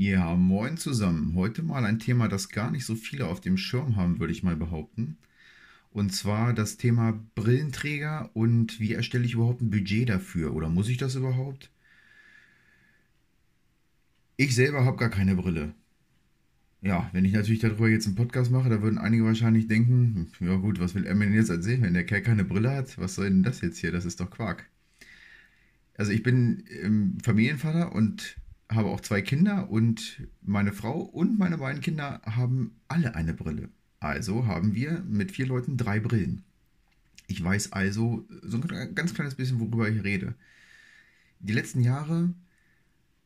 Ja, moin zusammen. Heute mal ein Thema, das gar nicht so viele auf dem Schirm haben, würde ich mal behaupten. Und zwar das Thema Brillenträger und wie erstelle ich überhaupt ein Budget dafür? Oder muss ich das überhaupt? Ich selber habe gar keine Brille. Ja, wenn ich natürlich darüber jetzt einen Podcast mache, da würden einige wahrscheinlich denken, ja gut, was will er mir denn jetzt erzählen, wenn der Kerl keine Brille hat? Was soll denn das jetzt hier? Das ist doch Quark. Also ich bin ähm, Familienvater und habe auch zwei Kinder und meine Frau und meine beiden Kinder haben alle eine Brille. Also haben wir mit vier Leuten drei Brillen. Ich weiß also so ein ganz kleines bisschen, worüber ich rede. Die letzten Jahre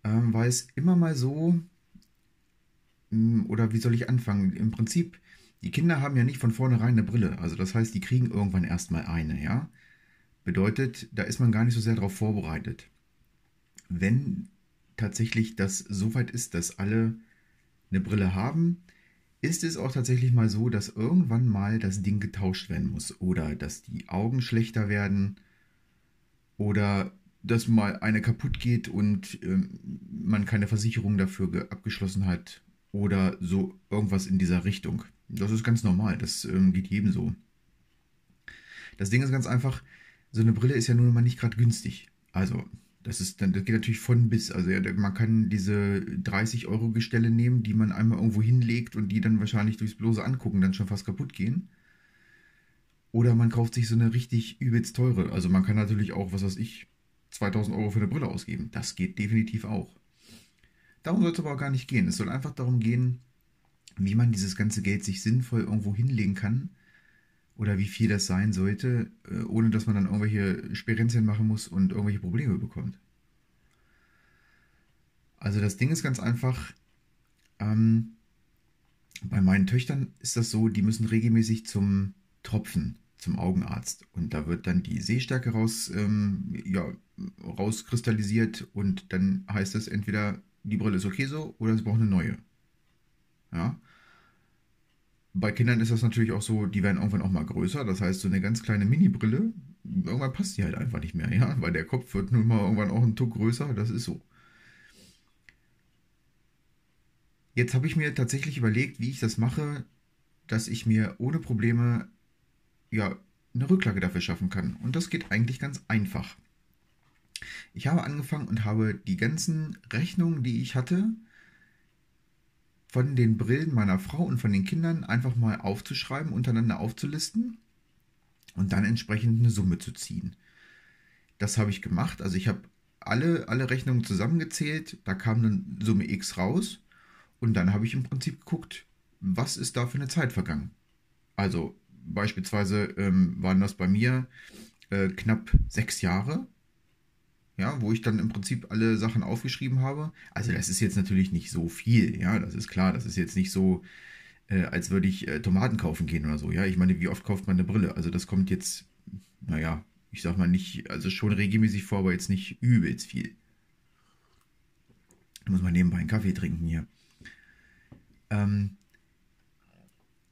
ähm, war es immer mal so, hm, oder wie soll ich anfangen? Im Prinzip, die Kinder haben ja nicht von vornherein eine Brille. Also das heißt, die kriegen irgendwann erstmal eine, ja. Bedeutet, da ist man gar nicht so sehr darauf vorbereitet. Wenn tatsächlich das so weit ist, dass alle eine Brille haben, ist es auch tatsächlich mal so, dass irgendwann mal das Ding getauscht werden muss oder dass die Augen schlechter werden oder dass mal eine kaputt geht und ähm, man keine Versicherung dafür abgeschlossen hat oder so irgendwas in dieser Richtung. Das ist ganz normal, das ähm, geht jedem so. Das Ding ist ganz einfach, so eine Brille ist ja nun mal nicht gerade günstig. Also das ist dann, das geht natürlich von bis. Also ja, man kann diese 30 Euro Gestelle nehmen, die man einmal irgendwo hinlegt und die dann wahrscheinlich durchs bloße Angucken dann schon fast kaputt gehen. Oder man kauft sich so eine richtig übelst teure. Also man kann natürlich auch, was weiß ich, 2000 Euro für eine Brille ausgeben. Das geht definitiv auch. Darum soll es aber auch gar nicht gehen. Es soll einfach darum gehen, wie man dieses ganze Geld sich sinnvoll irgendwo hinlegen kann oder wie viel das sein sollte, äh, ohne dass man dann irgendwelche Sperenzien machen muss und irgendwelche Probleme bekommt. Also das Ding ist ganz einfach, ähm, bei meinen Töchtern ist das so, die müssen regelmäßig zum Tropfen, zum Augenarzt. Und da wird dann die Sehstärke raus, ähm, ja, rauskristallisiert und dann heißt es entweder, die Brille ist okay so oder sie braucht eine neue. Ja. Bei Kindern ist das natürlich auch so, die werden irgendwann auch mal größer. Das heißt, so eine ganz kleine Mini-Brille, irgendwann passt die halt einfach nicht mehr, ja, weil der Kopf wird nun mal irgendwann auch ein Tuck größer. Das ist so. Jetzt habe ich mir tatsächlich überlegt, wie ich das mache, dass ich mir ohne Probleme ja eine Rücklage dafür schaffen kann. Und das geht eigentlich ganz einfach. Ich habe angefangen und habe die ganzen Rechnungen, die ich hatte, von den Brillen meiner Frau und von den Kindern einfach mal aufzuschreiben, untereinander aufzulisten und dann entsprechend eine Summe zu ziehen. Das habe ich gemacht. Also ich habe alle, alle Rechnungen zusammengezählt, da kam eine Summe X raus und dann habe ich im Prinzip geguckt, was ist da für eine Zeit vergangen. Also beispielsweise ähm, waren das bei mir äh, knapp sechs Jahre ja, wo ich dann im Prinzip alle Sachen aufgeschrieben habe. Also das ist jetzt natürlich nicht so viel, ja, das ist klar, das ist jetzt nicht so, äh, als würde ich äh, Tomaten kaufen gehen oder so, ja. Ich meine, wie oft kauft man eine Brille? Also das kommt jetzt, naja, ich sag mal nicht, also schon regelmäßig vor, aber jetzt nicht übelst viel. Da muss man nebenbei einen Kaffee trinken hier. Ähm,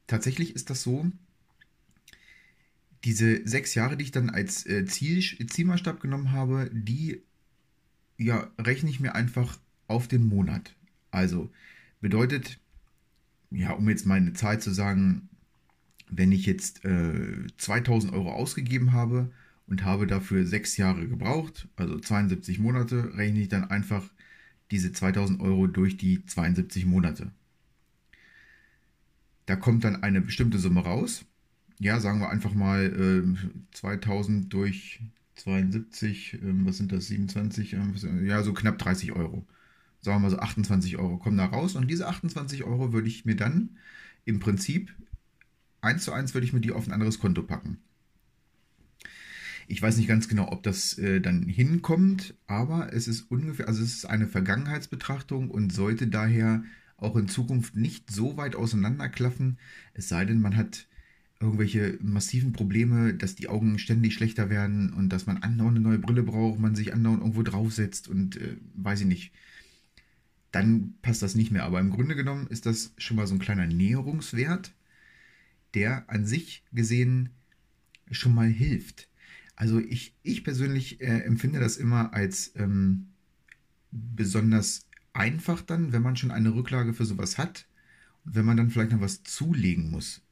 tatsächlich ist das so, diese sechs Jahre, die ich dann als äh, Ziel, Zielmaßstab genommen habe, die ja, rechne ich mir einfach auf den Monat. Also bedeutet, ja, um jetzt mal eine Zahl zu sagen, wenn ich jetzt äh, 2000 Euro ausgegeben habe und habe dafür sechs Jahre gebraucht, also 72 Monate, rechne ich dann einfach diese 2000 Euro durch die 72 Monate. Da kommt dann eine bestimmte Summe raus ja, sagen wir einfach mal äh, 2000 durch 72, äh, was sind das, 27, äh, ja, so knapp 30 Euro. Sagen wir mal so 28 Euro kommen da raus und diese 28 Euro würde ich mir dann im Prinzip eins zu eins würde ich mir die auf ein anderes Konto packen. Ich weiß nicht ganz genau, ob das äh, dann hinkommt, aber es ist ungefähr, also es ist eine Vergangenheitsbetrachtung und sollte daher auch in Zukunft nicht so weit auseinanderklaffen, es sei denn, man hat irgendwelche massiven Probleme, dass die Augen ständig schlechter werden und dass man andauernd eine neue Brille braucht, man sich andauernd irgendwo draufsetzt und äh, weiß ich nicht, dann passt das nicht mehr. Aber im Grunde genommen ist das schon mal so ein kleiner Näherungswert, der an sich gesehen schon mal hilft. Also ich, ich persönlich äh, empfinde das immer als ähm, besonders einfach dann, wenn man schon eine Rücklage für sowas hat und wenn man dann vielleicht noch was zulegen muss.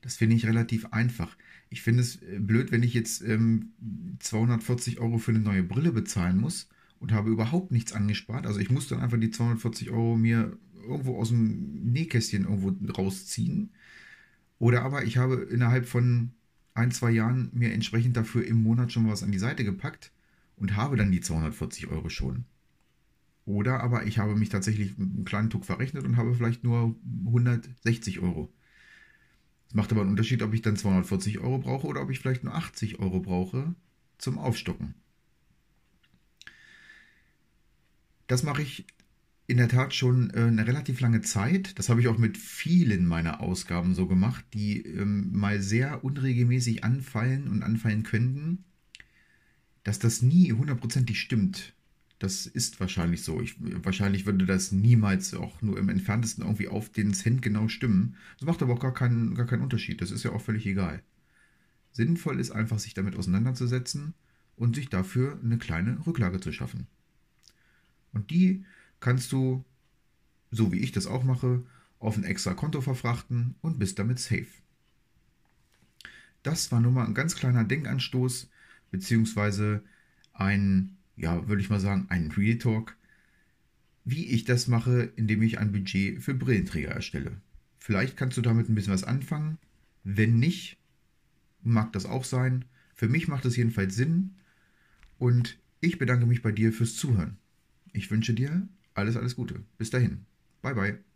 Das finde ich relativ einfach. Ich finde es äh, blöd, wenn ich jetzt ähm, 240 Euro für eine neue Brille bezahlen muss und habe überhaupt nichts angespart. Also ich muss dann einfach die 240 Euro mir irgendwo aus dem Nähkästchen irgendwo rausziehen. Oder aber ich habe innerhalb von ein, zwei Jahren mir entsprechend dafür im Monat schon was an die Seite gepackt und habe dann die 240 Euro schon. Oder aber ich habe mich tatsächlich einen kleinen Tuck verrechnet und habe vielleicht nur 160 Euro. Es macht aber einen Unterschied, ob ich dann 240 Euro brauche oder ob ich vielleicht nur 80 Euro brauche zum Aufstocken. Das mache ich in der Tat schon äh, eine relativ lange Zeit. Das habe ich auch mit vielen meiner Ausgaben so gemacht, die ähm, mal sehr unregelmäßig anfallen und anfallen könnten. Dass das nie hundertprozentig stimmt, das ist wahrscheinlich so. Ich, wahrscheinlich würde das niemals auch nur im entferntesten irgendwie auf den Cent genau stimmen. Das macht aber auch gar keinen, gar keinen Unterschied. Das ist ja auch völlig egal. Sinnvoll ist einfach, sich damit auseinanderzusetzen und sich dafür eine kleine Rücklage zu schaffen. Und die kannst du, so wie ich das auch mache, auf ein extra Konto verfrachten und bist damit safe. Das war nur mal ein ganz kleiner Denkanstoß, beziehungsweise ein, ja, würde ich mal sagen, ein Real Talk, wie ich das mache, indem ich ein Budget für Brillenträger erstelle. Vielleicht kannst du damit ein bisschen was anfangen. Wenn nicht, mag das auch sein. Für mich macht es jedenfalls Sinn. Und ich bedanke mich bei dir fürs Zuhören. Ich wünsche dir alles, alles Gute. Bis dahin. Bye, bye.